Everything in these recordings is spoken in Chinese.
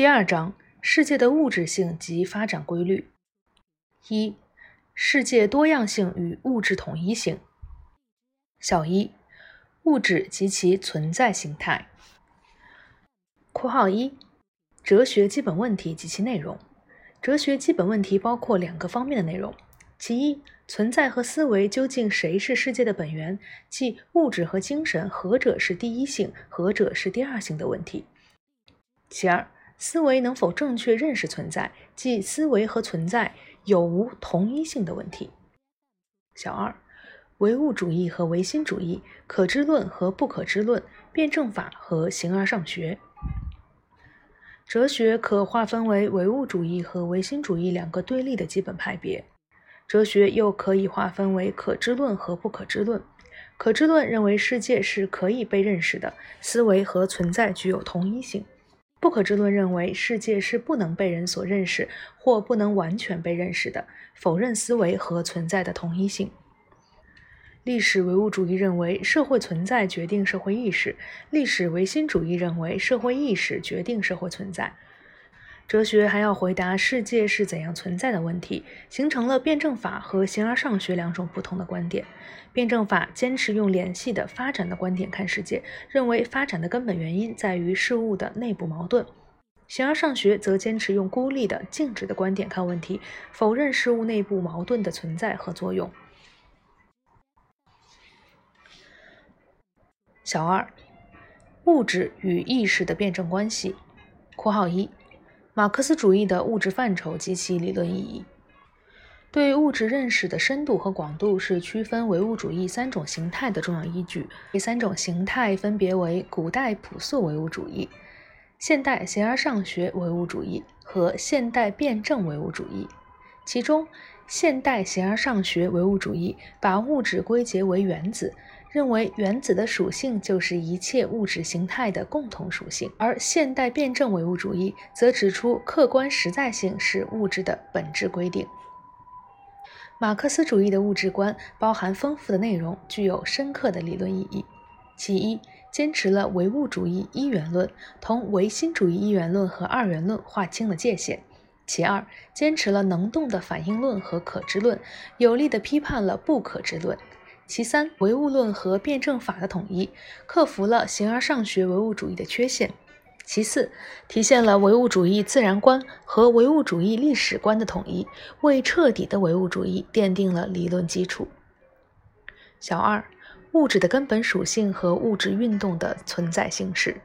第二章：世界的物质性及发展规律。一、世界多样性与物质统一性。小一：物质及其存在形态。括号一：哲学基本问题及其内容。哲学基本问题包括两个方面的内容：其一，存在和思维究竟谁是世界的本源，即物质和精神何者是第一性，何者是第二性的问题；其二，思维能否正确认识存在，即思维和存在有无同一性的问题。小二，唯物主义和唯心主义，可知论和不可知论，辩证法和形而上学。哲学可划分为唯物主义和唯心主义两个对立的基本派别。哲学又可以划分为可知论和不可知论。可知论认为世界是可以被认识的，思维和存在具有同一性；不可知论认为世界是不能被人所认识或不能完全被认识的，否认思维和存在的同一性。历史唯物主义认为社会存在决定社会意识，历史唯心主义认为社会意识决定社会存在。哲学还要回答世界是怎样存在的问题，形成了辩证法和形而上学两种不同的观点。辩证法坚持用联系的发展的观点看世界，认为发展的根本原因在于事物的内部矛盾；形而上学则坚持用孤立的静止的观点看问题，否认事物内部矛盾的存在和作用。小二，物质与意识的辩证关系。括号一，马克思主义的物质范畴及其理论意义。对物质认识的深度和广度是区分唯物主义三种形态的重要依据。这三种形态分别为古代朴素唯物主义、现代形而上学唯物主义和现代辩证唯物主义。其中，现代形而上学唯物主义把物质归结为原子。认为原子的属性就是一切物质形态的共同属性，而现代辩证唯物主义则指出客观实在性是物质的本质规定。马克思主义的物质观包含丰富的内容，具有深刻的理论意义。其一，坚持了唯物主义一元论，同唯心主义一元论和二元论划清了界限；其二，坚持了能动的反应论和可知论，有力地批判了不可知论。其三，唯物论和辩证法的统一，克服了形而上学唯物主义的缺陷。其四，体现了唯物主义自然观和唯物主义历史观的统一，为彻底的唯物主义奠定了理论基础。小二，物质的根本属性和物质运动的存在形式。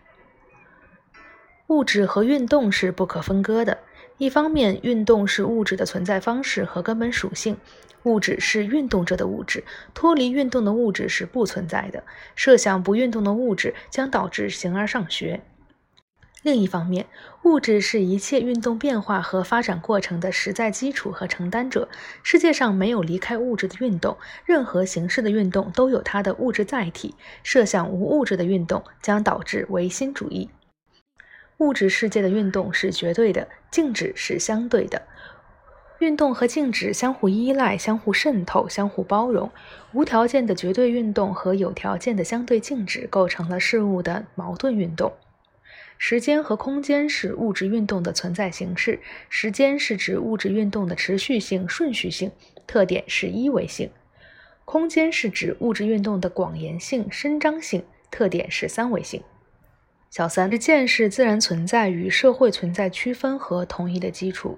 物质和运动是不可分割的。一方面，运动是物质的存在方式和根本属性。物质是运动着的物质，脱离运动的物质是不存在的。设想不运动的物质，将导致形而上学。另一方面，物质是一切运动变化和发展过程的实在基础和承担者。世界上没有离开物质的运动，任何形式的运动都有它的物质载体。设想无物质的运动，将导致唯心主义。物质世界的运动是绝对的，静止是相对的。运动和静止相互依赖、相互渗透、相互包容。无条件的绝对运动和有条件的相对静止构成了事物的矛盾运动。时间和空间是物质运动的存在形式。时间是指物质运动的持续性、顺序性，特点是一维性；空间是指物质运动的广延性、伸张性，特点是三维性。小三，实践是自然存在与社会存在区分和统一的基础。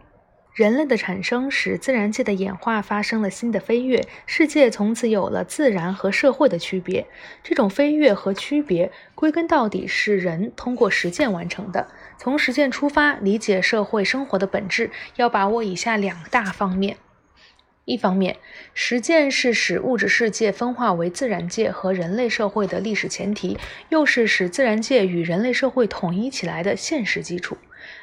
人类的产生使自然界的演化发生了新的飞跃，世界从此有了自然和社会的区别。这种飞跃和区别，归根到底是人通过实践完成的。从实践出发，理解社会生活的本质，要把握以下两大方面：一方面，实践是使物质世界分化为自然界和人类社会的历史前提，又是使自然界与人类社会统一起来的现实基础。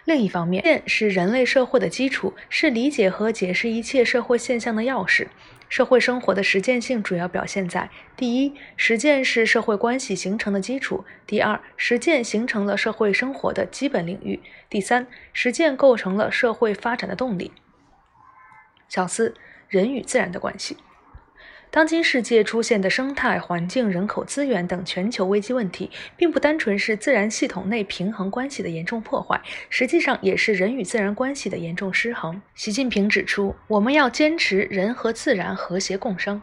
另一方面，实践是人类社会的基础，是理解和解释一切社会现象的钥匙。社会生活的实践性主要表现在：第一，实践是社会关系形成的基础；第二，实践形成了社会生活的基本领域；第三，实践构成了社会发展的动力。小四，人与自然的关系。当今世界出现的生态环境、人口资源等全球危机问题，并不单纯是自然系统内平衡关系的严重破坏，实际上也是人与自然关系的严重失衡。习近平指出，我们要坚持人和自然和谐共生，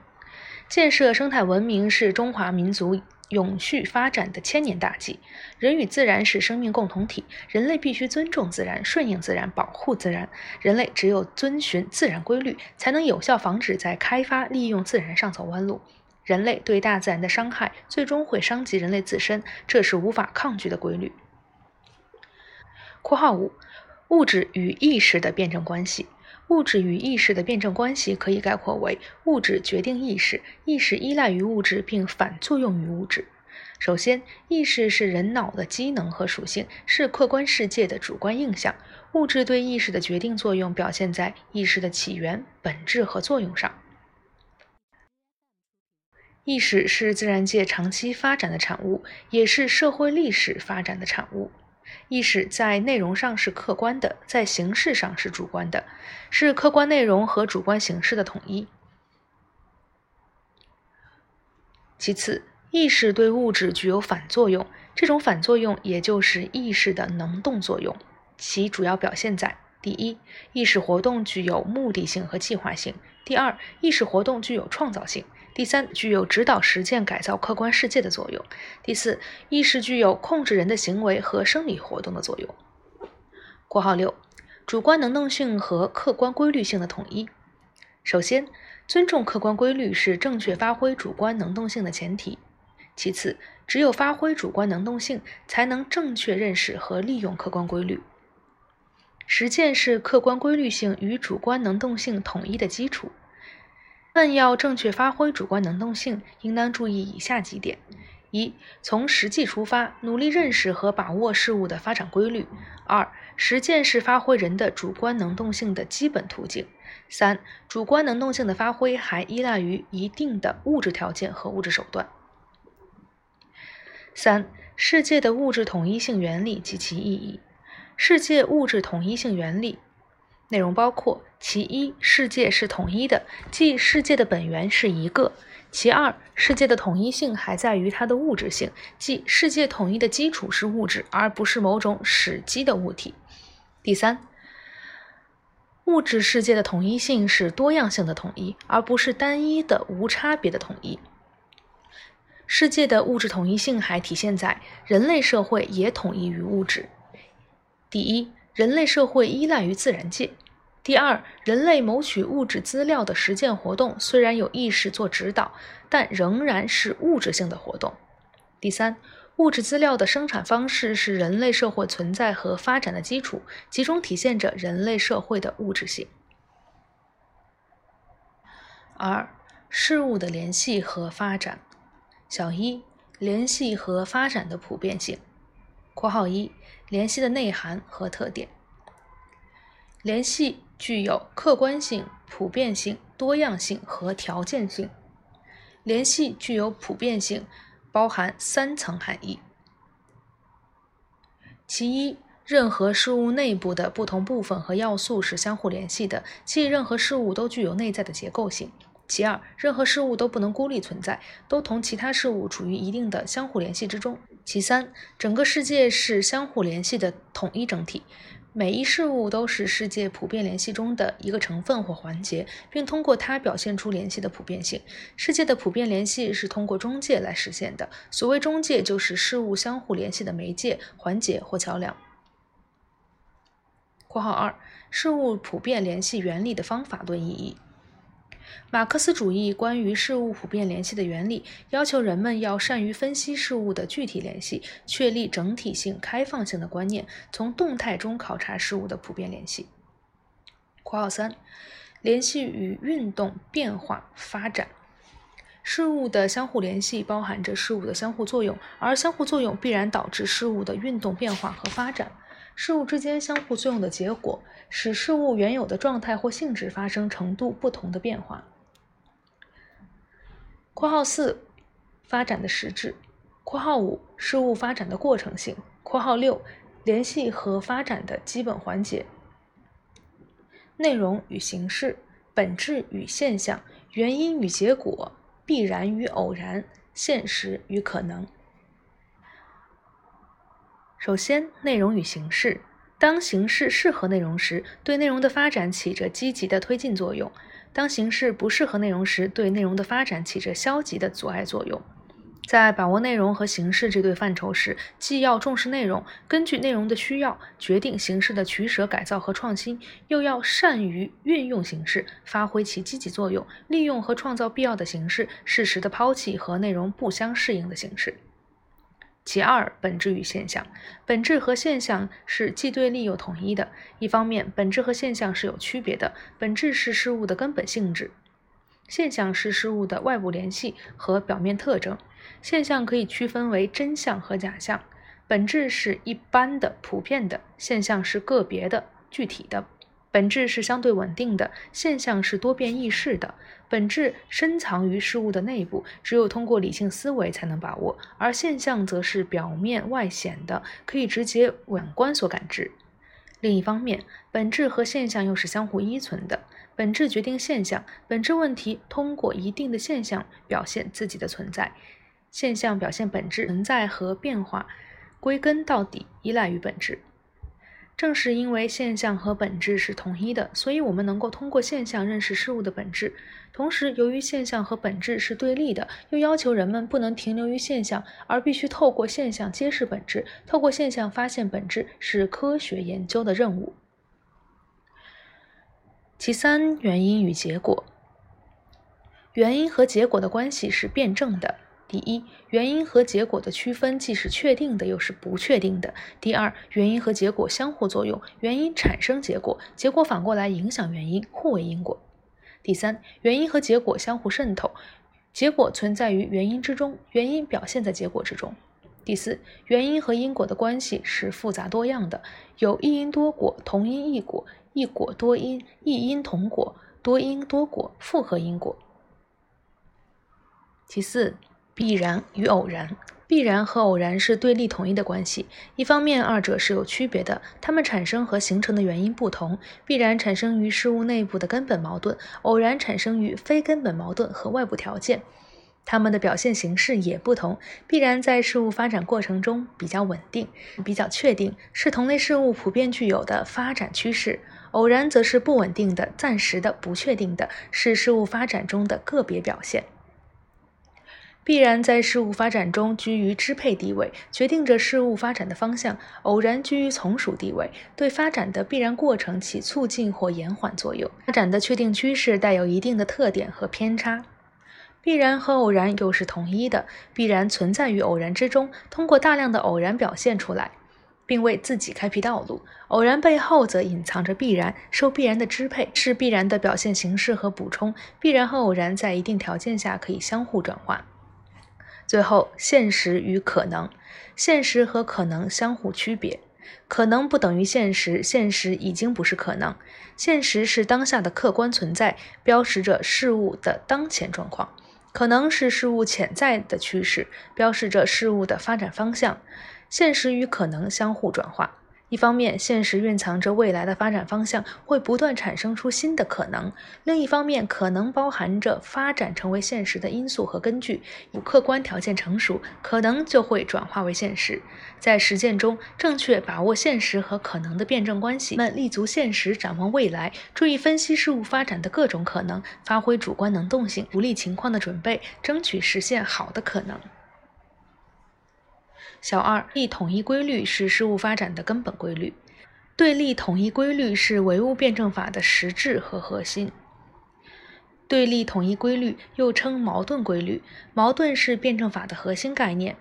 建设生态文明是中华民族。永续发展的千年大计，人与自然是生命共同体，人类必须尊重自然、顺应自然、保护自然。人类只有遵循自然规律，才能有效防止在开发利用自然上走弯路。人类对大自然的伤害，最终会伤及人类自身，这是无法抗拒的规律。（括号五）物质与意识的辩证关系。物质与意识的辩证关系可以概括为：物质决定意识，意识依赖于物质并反作用于物质。首先，意识是人脑的机能和属性，是客观世界的主观印象。物质对意识的决定作用表现在意识的起源、本质和作用上。意识是自然界长期发展的产物，也是社会历史发展的产物。意识在内容上是客观的，在形式上是主观的，是客观内容和主观形式的统一。其次，意识对物质具有反作用，这种反作用也就是意识的能动作用，其主要表现在：第一，意识活动具有目的性和计划性；第二，意识活动具有创造性。第三，具有指导实践、改造客观世界的作用。第四，意识具有控制人的行为和生理活动的作用。（括号六）主观能动性和客观规律性的统一。首先，尊重客观规律是正确发挥主观能动性的前提。其次，只有发挥主观能动性，才能正确认识和利用客观规律。实践是客观规律性与主观能动性统一的基础。但要正确发挥主观能动性，应当注意以下几点：一、从实际出发，努力认识和把握事物的发展规律；二、实践是发挥人的主观能动性的基本途径；三、主观能动性的发挥还依赖于一定的物质条件和物质手段。三、世界的物质统一性原理及其意义。世界物质统一性原理。内容包括：其一，世界是统一的，即世界的本源是一个；其二，世界的统一性还在于它的物质性，即世界统一的基础是物质，而不是某种史基的物体；第三，物质世界的统一性是多样性的统一，而不是单一的无差别的统一。世界的物质统一性还体现在人类社会也统一于物质。第一。人类社会依赖于自然界。第二，人类谋取物质资料的实践活动虽然有意识做指导，但仍然是物质性的活动。第三，物质资料的生产方式是人类社会存在和发展的基础，其中体现着人类社会的物质性。二、事物的联系和发展。小一、联系和发展的普遍性。括号一。联系的内涵和特点。联系具有客观性、普遍性、多样性和条件性。联系具有普遍性，包含三层含义。其一，任何事物内部的不同部分和要素是相互联系的，即任何事物都具有内在的结构性。其二，任何事物都不能孤立存在，都同其他事物处于一定的相互联系之中。其三，整个世界是相互联系的统一整体，每一事物都是世界普遍联系中的一个成分或环节，并通过它表现出联系的普遍性。世界的普遍联系是通过中介来实现的，所谓中介就是事物相互联系的媒介、环节或桥梁。（括号二）事物普遍联系原理的方法论意义。马克思主义关于事物普遍联系的原理，要求人们要善于分析事物的具体联系，确立整体性、开放性的观念，从动态中考察事物的普遍联系。括号三，联系与运动、变化、发展。事物的相互联系包含着事物的相互作用，而相互作用必然导致事物的运动、变化和发展。事物之间相互作用的结果，使事物原有的状态或性质发生程度不同的变化。括号四，发展的实质。括号五，事物发展的过程性。括号六，联系和发展的基本环节。内容与形式，本质与现象，原因与结果，必然与偶然，现实与可能。首先，内容与形式。当形式适合内容时，对内容的发展起着积极的推进作用；当形式不适合内容时，对内容的发展起着消极的阻碍作用。在把握内容和形式这对范畴时，既要重视内容，根据内容的需要决定形式的取舍、改造和创新，又要善于运用形式，发挥其积极作用，利用和创造必要的形式，适时的抛弃和内容不相适应的形式。其二，本质与现象。本质和现象是既对立又统一的。一方面，本质和现象是有区别的。本质是事物的根本性质，现象是事物的外部联系和表面特征。现象可以区分为真相和假象。本质是一般的、普遍的；现象是个别的、具体的。本质是相对稳定的，现象是多变易逝的。本质深藏于事物的内部，只有通过理性思维才能把握；而现象则是表面外显的，可以直接感官所感知。另一方面，本质和现象又是相互依存的。本质决定现象，本质问题通过一定的现象表现自己的存在，现象表现本质存在和变化，归根到底依赖于本质。正是因为现象和本质是统一的，所以我们能够通过现象认识事物的本质。同时，由于现象和本质是对立的，又要求人们不能停留于现象，而必须透过现象揭示本质，透过现象发现本质，是科学研究的任务。其三，原因与结果。原因和结果的关系是辩证的。第一，原因和结果的区分既是确定的，又是不确定的。第二，原因和结果相互作用，原因产生结果，结果反过来影响原因，互为因果。第三，原因和结果相互渗透，结果存在于原因之中，原因表现在结果之中。第四，原因和因果的关系是复杂多样的，有一因多果、同因异果、异果多因、异因同果、多因多果、复合因果。其四。必然与偶然，必然和偶然是对立统一的关系。一方面，二者是有区别的，它们产生和形成的原因不同。必然产生于事物内部的根本矛盾，偶然产生于非根本矛盾和外部条件。它们的表现形式也不同。必然在事物发展过程中比较稳定、比较确定，是同类事物普遍具有的发展趋势；偶然则是不稳定的、暂时的、不确定的，是事物发展中的个别表现。必然在事物发展中居于支配地位，决定着事物发展的方向；偶然居于从属地位，对发展的必然过程起促进或延缓作用。发展的确定趋势带有一定的特点和偏差。必然和偶然又是统一的，必然存在于偶然之中，通过大量的偶然表现出来，并为自己开辟道路；偶然背后则隐藏着必然，受必然的支配，是必然的表现形式和补充。必然和偶然在一定条件下可以相互转换。最后，现实与可能，现实和可能相互区别。可能不等于现实，现实已经不是可能。现实是当下的客观存在，标识着事物的当前状况；可能是事物潜在的趋势，标示着事物的发展方向。现实与可能相互转化。一方面，现实蕴藏着未来的发展方向，会不断产生出新的可能；另一方面，可能包含着发展成为现实的因素和根据。有客观条件成熟，可能就会转化为现实。在实践中，正确把握现实和可能的辩证关系，们立足现实，展望未来，注意分析事物发展的各种可能，发挥主观能动性，独立情况的准备，争取实现好的可能。小二，立统一规律是事物发展的根本规律。对立统一规律是唯物辩证法的实质和核心。对立统一规律又称矛盾规律，矛盾是辩证法的核心概念。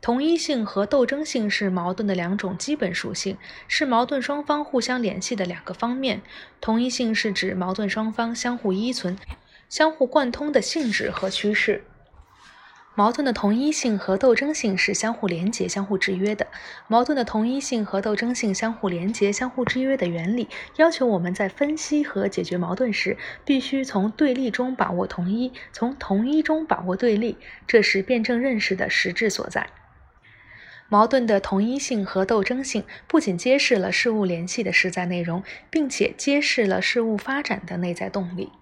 同一性和斗争性是矛盾的两种基本属性，是矛盾双方互相联系的两个方面。同一性是指矛盾双方相互依存、相互贯通的性质和趋势。矛盾的同一性和斗争性是相互连结、相互制约的。矛盾的同一性和斗争性相互连结、相互制约的原理，要求我们在分析和解决矛盾时，必须从对立中把握同一，从同一中把握对立，这是辩证认识的实质所在。矛盾的同一性和斗争性不仅揭示了事物联系的实在内容，并且揭示了事物发展的内在动力。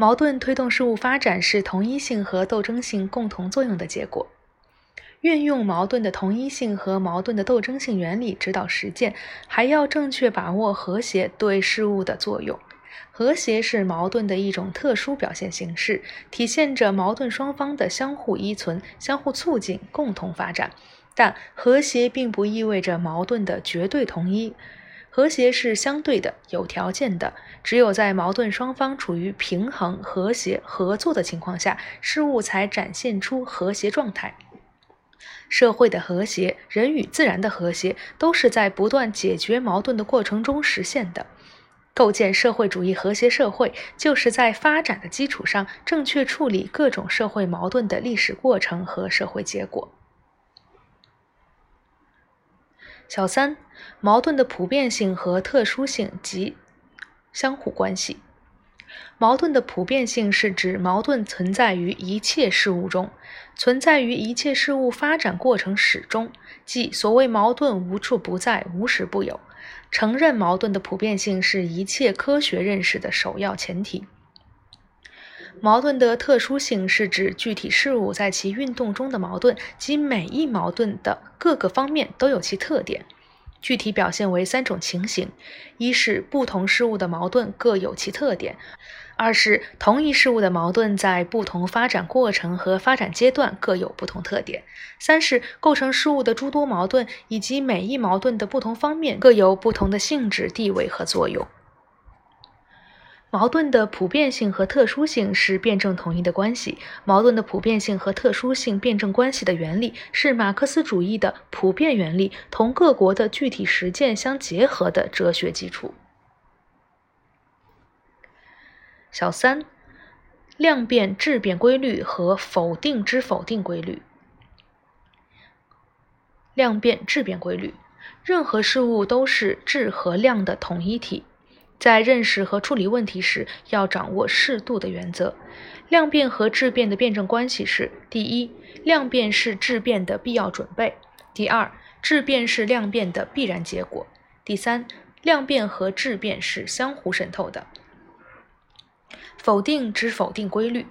矛盾推动事物发展是同一性和斗争性共同作用的结果。运用矛盾的同一性和矛盾的斗争性原理指导实践，还要正确把握和谐对事物的作用。和谐是矛盾的一种特殊表现形式，体现着矛盾双方的相互依存、相互促进、共同发展。但和谐并不意味着矛盾的绝对统一，和谐是相对的、有条件的。只有在矛盾双方处于平衡、和谐、合作的情况下，事物才展现出和谐状态。社会的和谐，人与自然的和谐，都是在不断解决矛盾的过程中实现的。构建社会主义和谐社会，就是在发展的基础上，正确处理各种社会矛盾的历史过程和社会结果。小三，矛盾的普遍性和特殊性及相互关系。矛盾的普遍性是指矛盾存在于一切事物中，存在于一切事物发展过程始终，即所谓矛盾无处不在，无时不有。承认矛盾的普遍性是一切科学认识的首要前提。矛盾的特殊性是指具体事物在其运动中的矛盾，即每一矛盾的各个方面都有其特点。具体表现为三种情形：一是不同事物的矛盾各有其特点；二是同一事物的矛盾在不同发展过程和发展阶段各有不同特点；三是构成事物的诸多矛盾以及每一矛盾的不同方面各有不同的性质、地位和作用。矛盾的普遍性和特殊性是辩证统一的关系。矛盾的普遍性和特殊性辩证关系的原理是马克思主义的普遍原理同各国的具体实践相结合的哲学基础。小三，量变质变规律和否定之否定规律。量变质变规律，任何事物都是质和量的统一体。在认识和处理问题时，要掌握适度的原则。量变和质变的辩证关系是：第一，量变是质变的必要准备；第二，质变是量变的必然结果；第三，量变和质变是相互渗透的。否定之否定规律，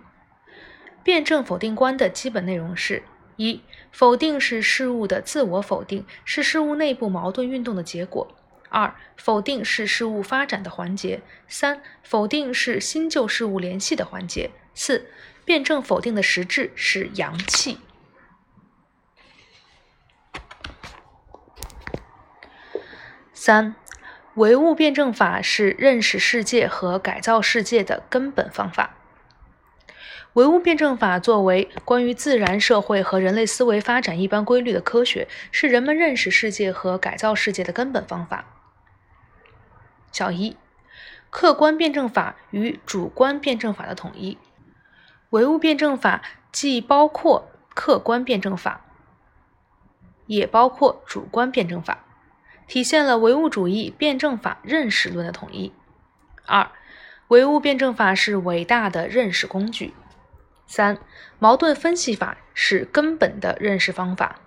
辩证否定观的基本内容是：一，否定是事物的自我否定，是事物内部矛盾运动的结果。二、否定是事物发展的环节；三、否定是新旧事物联系的环节；四、辩证否定的实质是阳气。三、唯物辩证法是认识世界和改造世界的根本方法。唯物辩证法作为关于自然社会和人类思维发展一般规律的科学，是人们认识世界和改造世界的根本方法。小一，客观辩证法与主观辩证法的统一。唯物辩证法既包括客观辩证法，也包括主观辩证法，体现了唯物主义辩证法认识论的统一。二，唯物辩证法是伟大的认识工具。三，矛盾分析法是根本的认识方法。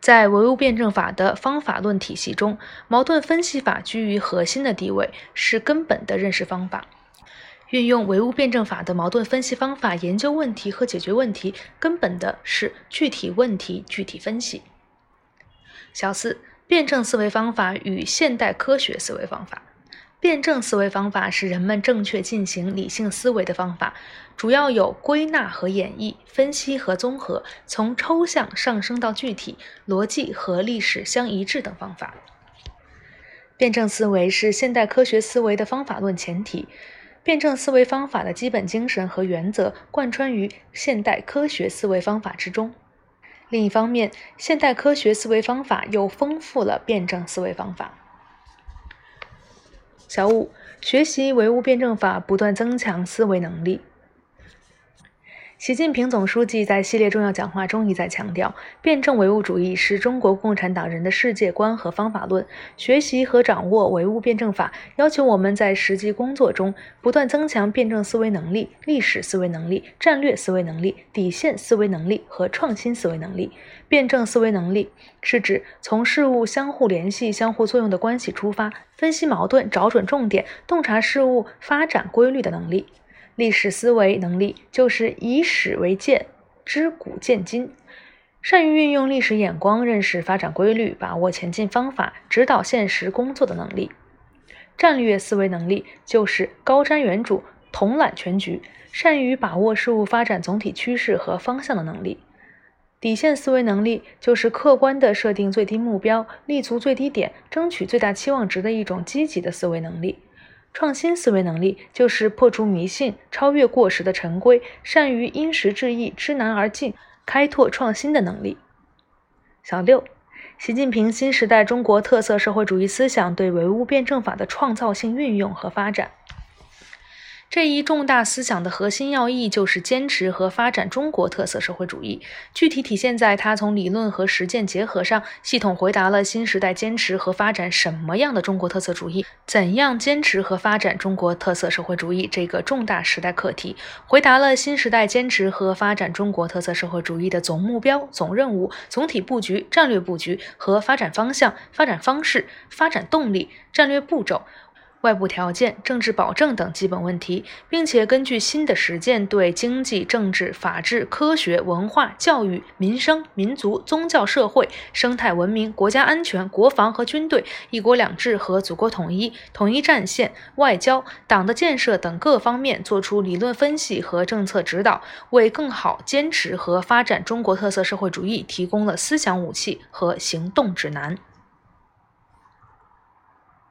在唯物辩证法的方法论体系中，矛盾分析法居于核心的地位，是根本的认识方法。运用唯物辩证法的矛盾分析方法研究问题和解决问题，根本的是具体问题具体分析。小四，辩证思维方法与现代科学思维方法。辩证思维方法是人们正确进行理性思维的方法，主要有归纳和演绎、分析和综合、从抽象上升到具体、逻辑和历史相一致等方法。辩证思维是现代科学思维的方法论前提，辩证思维方法的基本精神和原则贯穿于现代科学思维方法之中。另一方面，现代科学思维方法又丰富了辩证思维方法。小五，学习唯物辩证法，不断增强思维能力。习近平总书记在系列重要讲话中一再强调，辩证唯物主义是中国共产党人的世界观和方法论。学习和掌握唯物辩证法，要求我们在实际工作中不断增强辩证思维能力、历史思维能力、战略思维能力、底线思维能力和创新思维能力。辩证思维能力是指从事物相互联系、相互作用的关系出发，分析矛盾、找准重点、洞察事物发展规律的能力。历史思维能力就是以史为鉴，知古见今，善于运用历史眼光认识发展规律，把握前进方法，指导现实工作的能力。战略思维能力就是高瞻远瞩、统揽全局，善于把握事物发展总体趋势和方向的能力。底线思维能力就是客观地设定最低目标，立足最低点，争取最大期望值的一种积极的思维能力。创新思维能力就是破除迷信、超越过时的陈规，善于因时制宜、知难而进、开拓创新的能力。小六，习近平新时代中国特色社会主义思想对唯物辩证法的创造性运用和发展。这一重大思想的核心要义就是坚持和发展中国特色社会主义，具体体现在它从理论和实践结合上，系统回答了新时代坚持和发展什么样的中国特色主义，怎样坚持和发展中国特色社会主义这个重大时代课题，回答了新时代坚持和发展中国特色社会主义的总目标、总任务、总体布局、战略布局和发展方向、发展方式、发展动力、战略步骤。外部条件、政治保证等基本问题，并且根据新的实践，对经济、政治、法治、科学、文化、教育、民生、民族、宗教、社会、生态文明、国家安全、国防和军队、一国两制和祖国统一、统一战线、外交、党的建设等各方面作出理论分析和政策指导，为更好坚持和发展中国特色社会主义提供了思想武器和行动指南。